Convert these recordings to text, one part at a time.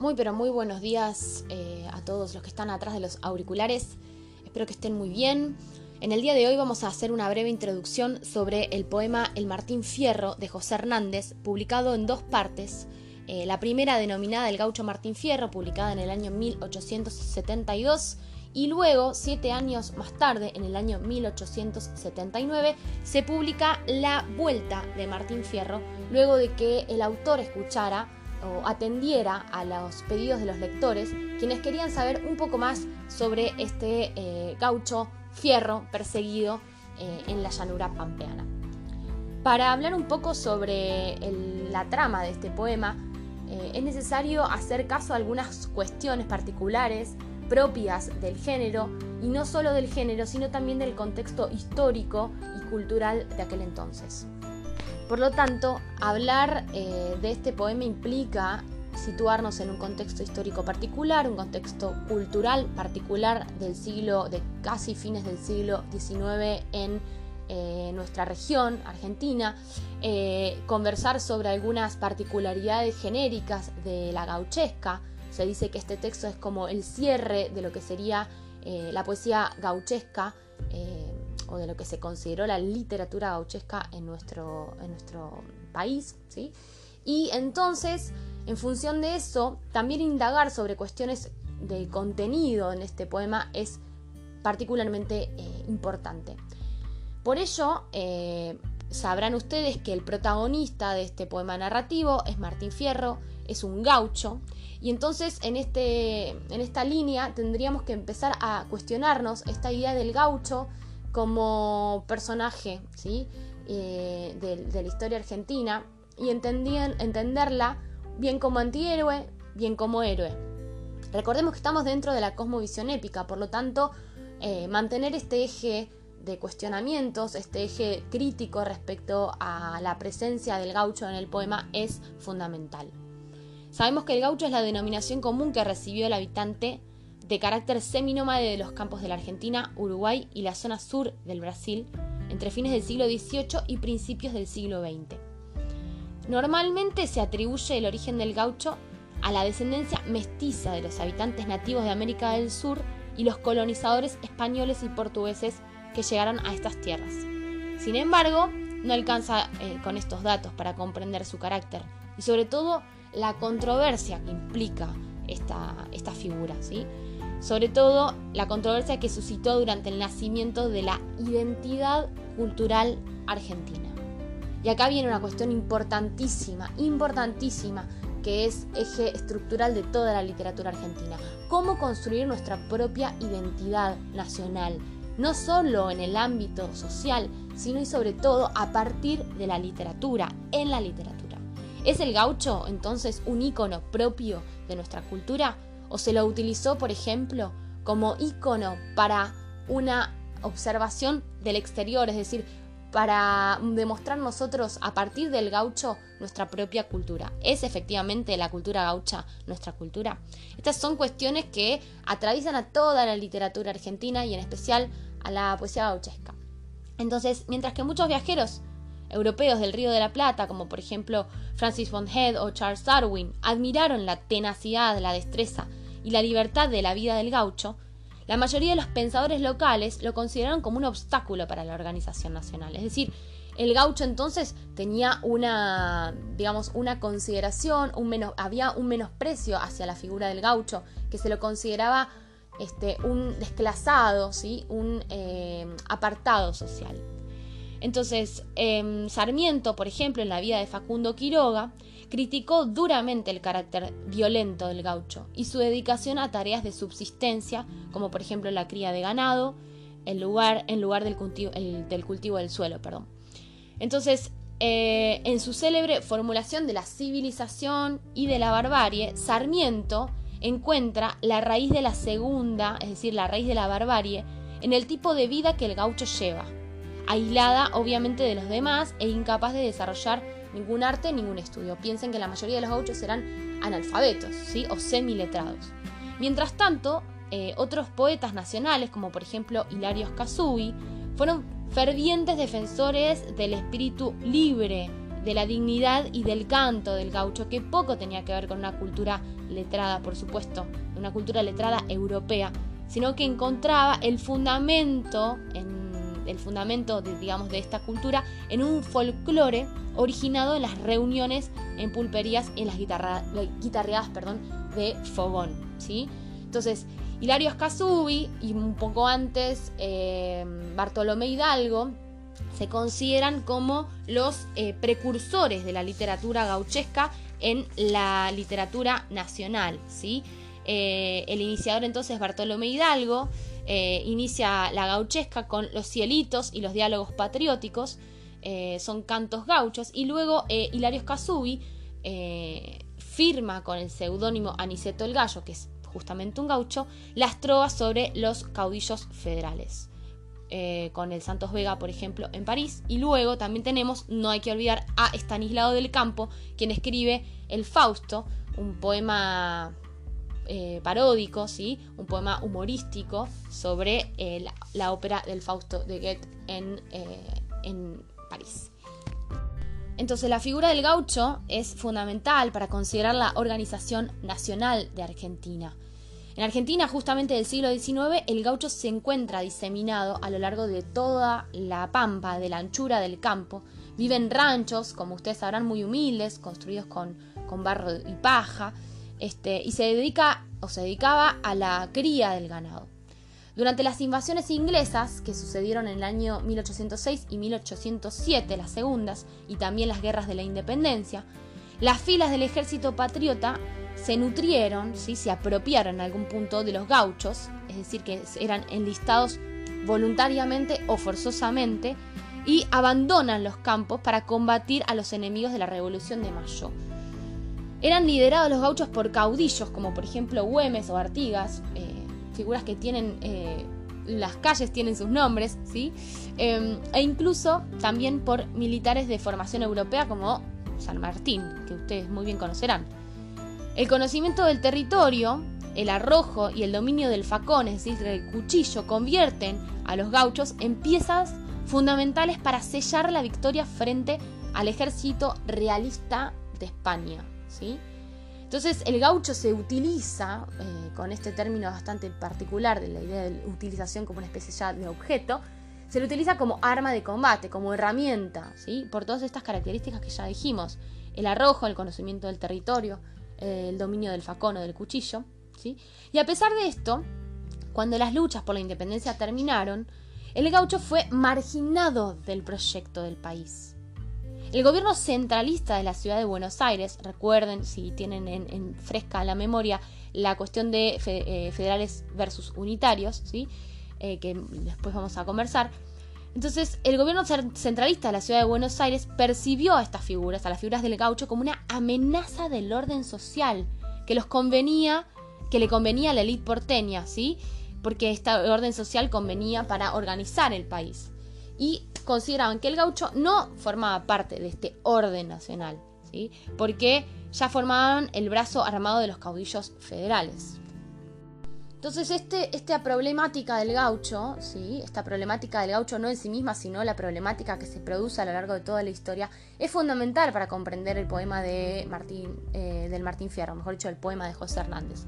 Muy pero muy buenos días eh, a todos los que están atrás de los auriculares. Espero que estén muy bien. En el día de hoy vamos a hacer una breve introducción sobre el poema El Martín Fierro de José Hernández, publicado en dos partes. Eh, la primera denominada El Gaucho Martín Fierro, publicada en el año 1872, y luego, siete años más tarde, en el año 1879, se publica La Vuelta de Martín Fierro, luego de que el autor escuchara o atendiera a los pedidos de los lectores, quienes querían saber un poco más sobre este eh, gaucho fierro perseguido eh, en la llanura pampeana. Para hablar un poco sobre la trama de este poema, eh, es necesario hacer caso a algunas cuestiones particulares propias del género, y no solo del género, sino también del contexto histórico y cultural de aquel entonces. Por lo tanto, hablar eh, de este poema implica situarnos en un contexto histórico particular, un contexto cultural particular del siglo, de casi fines del siglo XIX en eh, nuestra región, Argentina, eh, conversar sobre algunas particularidades genéricas de la gauchesca. Se dice que este texto es como el cierre de lo que sería la poesía gauchesca o de lo que se consideró la literatura gauchesca en nuestro, en nuestro país. ¿sí? Y entonces, en función de eso, también indagar sobre cuestiones de contenido en este poema es particularmente eh, importante. Por ello, eh, sabrán ustedes que el protagonista de este poema narrativo es Martín Fierro, es un gaucho, y entonces en, este, en esta línea tendríamos que empezar a cuestionarnos esta idea del gaucho como personaje ¿sí? Eh, de, la historia argentina y entenderla bien como antihéroe, bien como héroe. Recordemos que estamos dentro de la cosmovisión épica, por lo tanto, eh, mantener este eje de cuestionamientos, este eje crítico respecto a la presencia del gaucho en el poema es fundamental. Sabemos que el gaucho es la denominación común que recibió el habitante de carácter seminómade de los campos de la Argentina, Uruguay y la zona sur del Brasil entre fines del siglo XVIII y principios del siglo XX. Normalmente se atribuye el origen del gaucho a la descendencia mestiza de los habitantes nativos de América del Sur y los colonizadores españoles y portugueses que llegaron a estas tierras. Sin embargo, no alcanza eh, con estos datos para comprender su carácter y sobre todo la controversia que implica esta, figura. ¿sí? Sobre todo la controversia que suscitó durante el nacimiento de la identidad cultural argentina. Y acá viene una cuestión importantísima, importantísima, que es eje estructural de toda la literatura argentina. Cómo construir nuestra propia identidad nacional, no solo en el ámbito social, sino y sobre todo a partir de la literatura, en la literatura. ¿Es el gaucho entonces un ícono propio de nuestra cultura? O se lo utilizó, por ejemplo, como icono para una observación del exterior, es decir, para demostrar nosotros a partir del gaucho nuestra propia cultura. ¿Es efectivamente la cultura gaucha nuestra cultura? Estas son cuestiones que atraviesan a toda la literatura argentina y en especial a la poesía gauchesca. Entonces, mientras que muchos viajeros europeos del Río de la Plata, como por ejemplo Francis von Head o Charles Darwin, admiraron la tenacidad, la destreza y la libertad de la vida del gaucho, la mayoría de los pensadores locales lo consideraron como un obstáculo para la organización nacional. Es decir, el gaucho entonces tenía una, digamos, una consideración, un menos, había un menosprecio hacia la figura del gaucho, que se lo consideraba este, un desclasado, ¿sí? un eh, apartado social. Entonces, em, Sarmiento, por ejemplo, en la vida de Facundo Quiroga, criticó duramente el carácter violento del gaucho y su dedicación a tareas de subsistencia, como por ejemplo la cría de ganado, en lugar, del, cultivo del suelo. Perdón. Entonces, eh, en su célebre formulación de la civilización y de la barbarie, Sarmiento encuentra la raíz de la segunda, es decir, la raíz de la barbarie, en el tipo de vida que el gaucho lleva, aislada obviamente de los demás e incapaz de desarrollar ningún arte, ningún estudio. Piensen que la mayoría de los gauchos eran analfabetos, ¿sí? O semiletrados. Mientras tanto, eh, otros poetas nacionales, como por ejemplo Hilario Casubi, fueron fervientes defensores del espíritu libre de la dignidad y del canto del gaucho, que poco tenía que ver con una cultura letrada, por supuesto, una cultura letrada europea, sino que encontraba el fundamento, en, el fundamento de, digamos, de esta cultura en un folclore originado en las reuniones en pulperías y en las guitarreadas perdón, de Fogón. ¿sí? Entonces, Hilario Escasubi y un poco antes eh, Bartolomé Hidalgo se consideran como los eh, precursores de la literatura gauchesca en la literatura nacional. ¿sí? Eh, el iniciador entonces Bartolomé Hidalgo inicia la gauchesca con los cielitos y los diálogos patrióticos, son cantos gauchos, y luego Hilario Escasubi firma con el seudónimo Aniceto el Gallo, que es justamente un gaucho, las trovas sobre los caudillos federales. Eh, con el Santos Vega, por ejemplo, en París. Y luego también tenemos, no hay que olvidar, a Estanislao del Campo, quien escribe El Fausto, un poema eh, paródico, ¿sí? un poema humorístico sobre eh, la, ópera del Fausto de Goethe en, en París. Entonces la figura del gaucho es fundamental para considerar la organización nacional de Argentina. En Argentina, justamente del siglo XIX, el gaucho se encuentra diseminado a lo largo de toda la pampa, de la anchura del campo. Vive en ranchos, como ustedes sabrán, muy humildes, construidos con, barro y paja, este, y se dedica o se dedicaba a la cría del ganado. Durante las invasiones inglesas, que sucedieron en el año 1806 y 1807, las segundas, y también las guerras de la independencia, las filas del ejército patriota se nutrieron, se apropiaron en algún punto de los gauchos, es decir, que eran enlistados voluntariamente o forzosamente, y abandonan los campos para combatir a los enemigos de la Revolución de Mayo. Eran liderados los gauchos por caudillos, como por ejemplo Güemes o Artigas, eh, figuras que tienen, eh, las calles tienen sus nombres, ¿sí? Em, e incluso también por militares de formación europea como San Martín, que ustedes muy bien conocerán. El conocimiento del territorio, el arrojo y el dominio del facón, es decir, del cuchillo, convierten a los gauchos en piezas fundamentales para sellar la victoria frente al ejército realista de España. Entonces el gaucho se utiliza, eh, con este término bastante particular de la idea de utilización como una especie ya de objeto, se lo utiliza como arma de combate, como herramienta, ¿sí? por todas estas características que ya dijimos, el arrojo, el conocimiento del territorio, eh, el dominio del facón o del cuchillo. ¿sí? Y a pesar de esto, cuando las luchas por la independencia terminaron, el gaucho fue marginado del proyecto del país. El gobierno centralista de la ciudad de Buenos Aires, recuerden si tienen en, fresca la memoria la cuestión de eh, federales versus unitarios, ¿sí? Eh, que después vamos a conversar. Entonces, el gobierno centralista de la ciudad de Buenos Aires percibió a estas figuras, a las figuras del gaucho, como una amenaza del orden social, que los convenía, que le convenía a la élite porteña, ¿sí? Porque este orden social convenía para organizar el país. Y consideraban que el gaucho no formaba parte de este orden nacional, ¿sí? porque ya formaban el brazo armado de los caudillos federales. Entonces, este, esta problemática del gaucho, ¿sí? esta problemática del gaucho no en sí misma, sino la problemática que se produce a lo largo de toda la historia, es fundamental para comprender el poema de Martín, eh, del Martín Fierro, mejor dicho, el poema de José Hernández.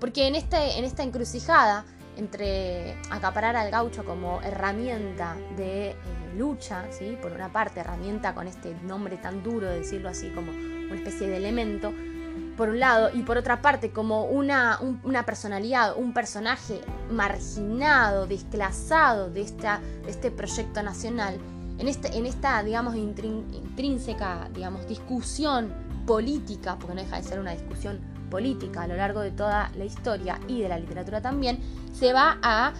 Porque en, este, en esta encrucijada entre acaparar al gaucho como herramienta de eh, lucha, ¿sí? por una parte, herramienta con este nombre tan duro, de decirlo así, como una especie de elemento, por un lado, y por otra parte, como una, una personalidad, un personaje marginado, desclasado de, esta, de este proyecto nacional, en, este, en esta, digamos, intrínseca, digamos, discusión política, porque no deja de ser una discusión política a lo largo de toda la historia y de la literatura también, se va a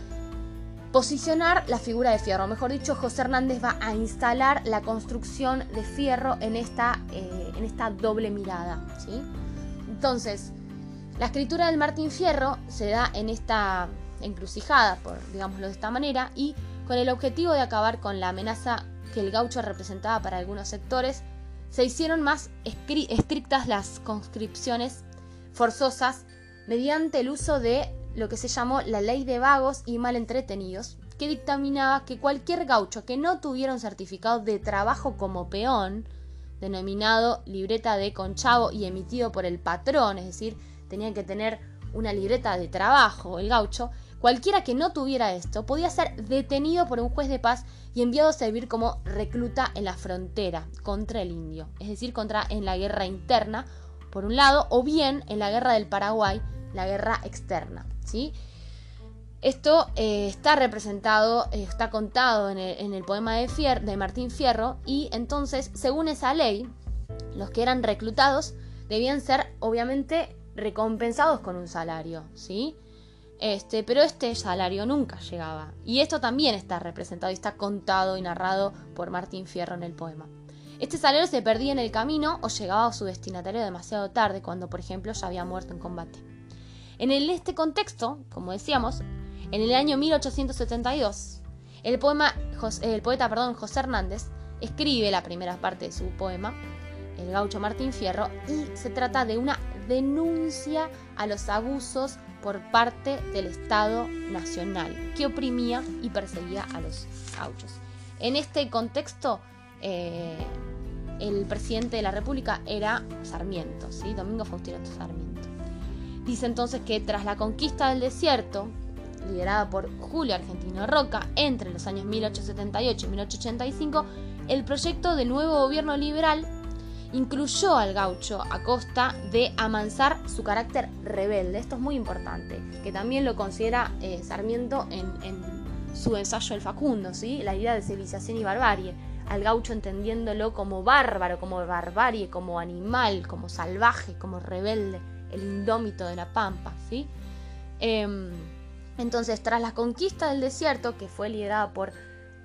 posicionar la figura de Fierro. Mejor dicho, José Hernández va a instalar la construcción de Fierro en esta, eh, en esta doble mirada. ¿sí? Entonces, la escritura del Martín Fierro se da en esta encrucijada, por digámoslo de esta manera, y con el objetivo de acabar con la amenaza que el gaucho representaba para algunos sectores, se hicieron más estrictas las conscripciones forzosas mediante el uso de lo que se llamó la ley de vagos y mal entretenidos, que dictaminaba que cualquier gaucho que no tuviera un certificado de trabajo como peón, denominado libreta de conchavo y emitido por el patrón, es decir, tenía que tener una libreta de trabajo, el gaucho, cualquiera que no tuviera esto podía ser detenido por un juez de paz y enviado a servir como recluta en la frontera contra el indio, es decir, contra en la guerra interna, por un lado, o bien en la guerra del Paraguay, la guerra externa, ¿sí? Esto eh, está representado, eh, está contado en el, poema de, de Martín Fierro y entonces, según esa ley, los que eran reclutados debían ser obviamente recompensados con un salario, ¿sí? Este, pero este salario nunca llegaba. Y esto también está representado y está contado y narrado por Martín Fierro en el poema. Este salario se perdía en el camino o llegaba a su destinatario demasiado tarde, cuando por ejemplo ya había muerto en combate. En este contexto, como decíamos, en el año 1872, el, poema, el poeta perdón, José Hernández escribe la primera parte de su poema, El gaucho Martín Fierro, y se trata de una denuncia a los abusos por parte del Estado Nacional, que oprimía y perseguía a los gauchos. En este contexto, eh, el presidente de la República era Sarmiento, ¿sí? Domingo Faustino Sarmiento. Dice entonces que tras la conquista del desierto, liderada por Julio Argentino Roca entre los años 1878 y 1885, el proyecto de nuevo gobierno liberal incluyó al gaucho a costa de amansar su carácter rebelde. Esto es muy importante, que también lo considera eh, Sarmiento en, su ensayo El Facundo, ¿sí? la idea de civilización y barbarie. Al gaucho entendiéndolo como bárbaro, como barbarie, como animal, como salvaje, como rebelde, el indómito de la pampa. ¿sí? Em, entonces, tras la conquista del desierto, que fue liderada por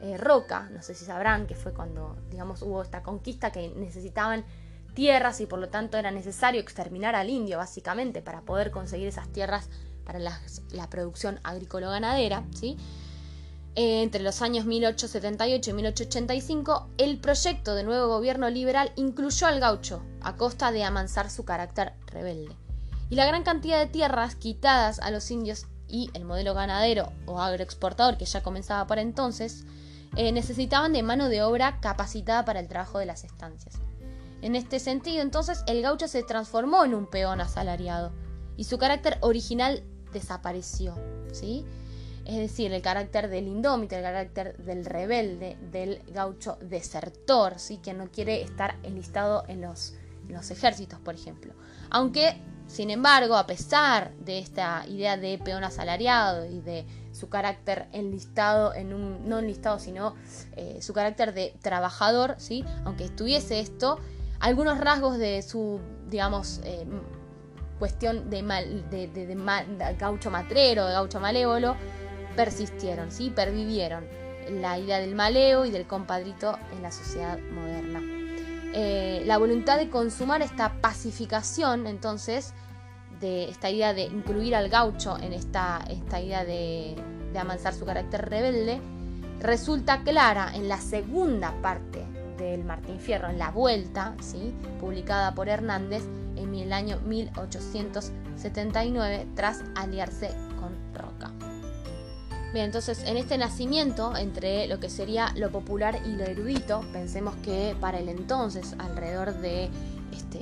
eh, Roca, no sé si sabrán que fue cuando, digamos, hubo esta conquista que necesitaban tierras y por lo tanto era necesario exterminar al indio, básicamente, para poder conseguir esas tierras para la, producción agrícola-ganadera, ¿sí? Entre los años 1878 y 1885, el proyecto de nuevo gobierno liberal incluyó al gaucho a costa de amansar su carácter rebelde. Y la gran cantidad de tierras quitadas a los indios y el modelo ganadero o agroexportador que ya comenzaba por entonces, eh, necesitaban de mano de obra capacitada para el trabajo de las estancias. En este sentido, entonces, el gaucho se transformó en un peón asalariado y su carácter original desapareció, ¿sí? Es decir, el carácter del indómito, el carácter del rebelde, del gaucho desertor, ¿sí? Que no quiere estar enlistado en los, los ejércitos, por ejemplo. Aunque sin embargo, a pesar de esta idea de peón asalariado y de su carácter enlistado en un, no enlistado, sino eh, su carácter de trabajador, ¿sí? aunque estuviese esto, algunos rasgos de su, digamos, eh, cuestión de, mal, de, gaucho matrero, de gaucho malévolo, persistieron, ¿sí? pervivieron. La idea del maleo y del compadrito en la sociedad moderna. Eh, la voluntad de consumar esta pacificación, entonces, de esta idea de incluir al gaucho en esta, esta idea de, de su carácter rebelde, resulta clara en la segunda parte del Martín Fierro, en la vuelta, ¿sí? publicada por Hernández en el año 1879 tras aliarse con Roca. Bien, entonces en este nacimiento entre lo que sería lo popular y lo erudito, pensemos que para el entonces, alrededor de este,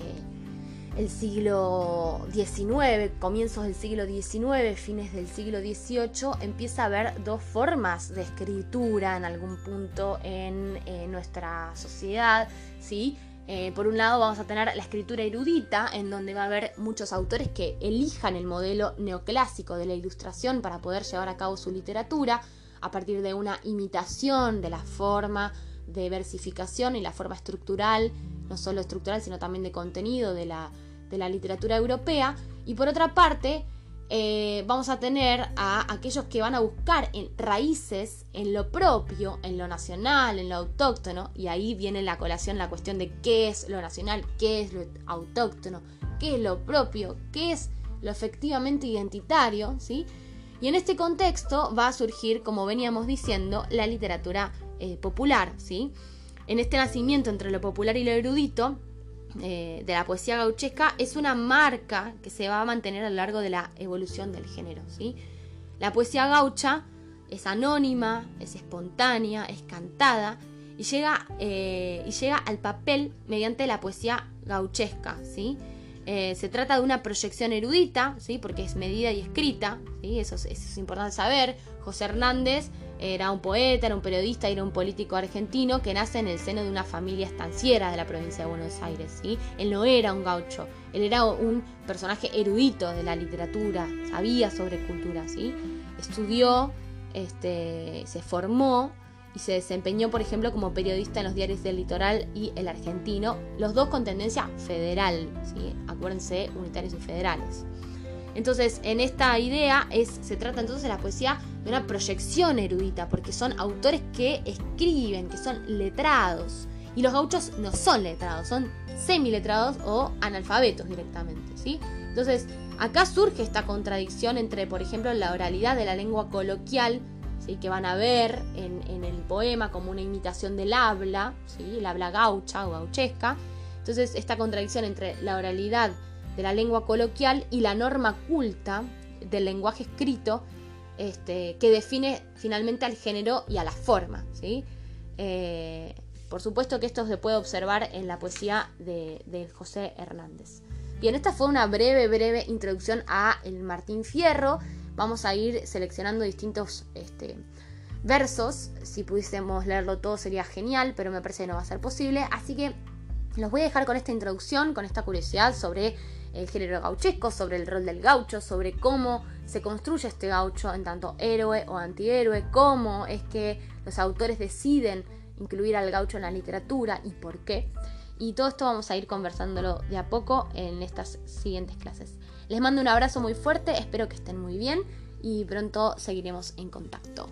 el siglo XIX, comienzos del siglo XIX, fines del siglo XVIII, empieza a haber dos formas de escritura en algún punto en, en nuestra sociedad, ¿sí? Eh, por un lado vamos a tener la escritura erudita, en donde va a haber muchos autores que elijan el modelo neoclásico de la ilustración para poder llevar a cabo su literatura, a partir de una imitación de la forma de versificación y la forma estructural, no solo estructural, sino también de contenido de la, de la literatura europea. Y por otra parte, eh, vamos a tener a aquellos que van a buscar en raíces en lo propio, en lo nacional, en lo autóctono, y ahí viene la colación la cuestión de qué es lo nacional, qué es lo autóctono, qué es lo propio, qué es lo efectivamente identitario, ¿sí? Y en este contexto va a surgir, como veníamos diciendo, la literatura eh, popular, ¿sí? En este nacimiento entre lo popular y lo erudito, eh, de la poesía gauchesca es una marca que se va a mantener a lo largo de la evolución del género. ¿sí? La poesía gaucha es anónima, es espontánea, es cantada y llega, eh, y llega al papel mediante la poesía gauchesca, ¿sí? Eh, se trata de una proyección erudita, ¿sí? porque es medida y escrita, ¿sí? eso, es, importante saber. José Hernández era un poeta, era un periodista, era un político argentino que nace en el seno de una familia estanciera de la provincia de Buenos Aires. ¿sí? Él no era un gaucho, él era un personaje erudito de la literatura, sabía sobre cultura, ¿sí? estudió, este, se formó y se desempeñó, por ejemplo, como periodista en los diarios del Litoral y El Argentino, los dos con tendencia federal, ¿sí? acuérdense, unitarios y federales. Entonces, en esta idea es, se trata entonces de la poesía de una proyección erudita, porque son autores que escriben, que son letrados. Y los gauchos no son letrados, son semiletrados o analfabetos directamente, ¿sí? Entonces, acá surge esta contradicción entre, por ejemplo, la oralidad de la lengua coloquial que van a ver en, el poema como una imitación del habla, ¿sí? el habla gaucha o gauchesca. Entonces, esta contradicción entre la oralidad de la lengua coloquial y la norma culta del lenguaje escrito este, que define finalmente al género y a la forma. ¿sí? Eh, por supuesto que esto se puede observar en la poesía de, José Hernández. Bien, esta fue una breve, breve introducción a el Martín Fierro vamos a ir seleccionando distintos este, versos. Si pudiésemos leerlo todo sería genial, pero me parece que no va a ser posible. Así que los voy a dejar con esta introducción, con esta curiosidad sobre el género gauchesco, sobre el rol del gaucho, sobre cómo se construye este gaucho en tanto héroe o antihéroe, cómo es que los autores deciden incluir al gaucho en la literatura y por qué. Y todo esto vamos a ir conversándolo de a poco en estas siguientes clases. Les mando un abrazo muy fuerte, espero que estén muy bien y pronto seguiremos en contacto.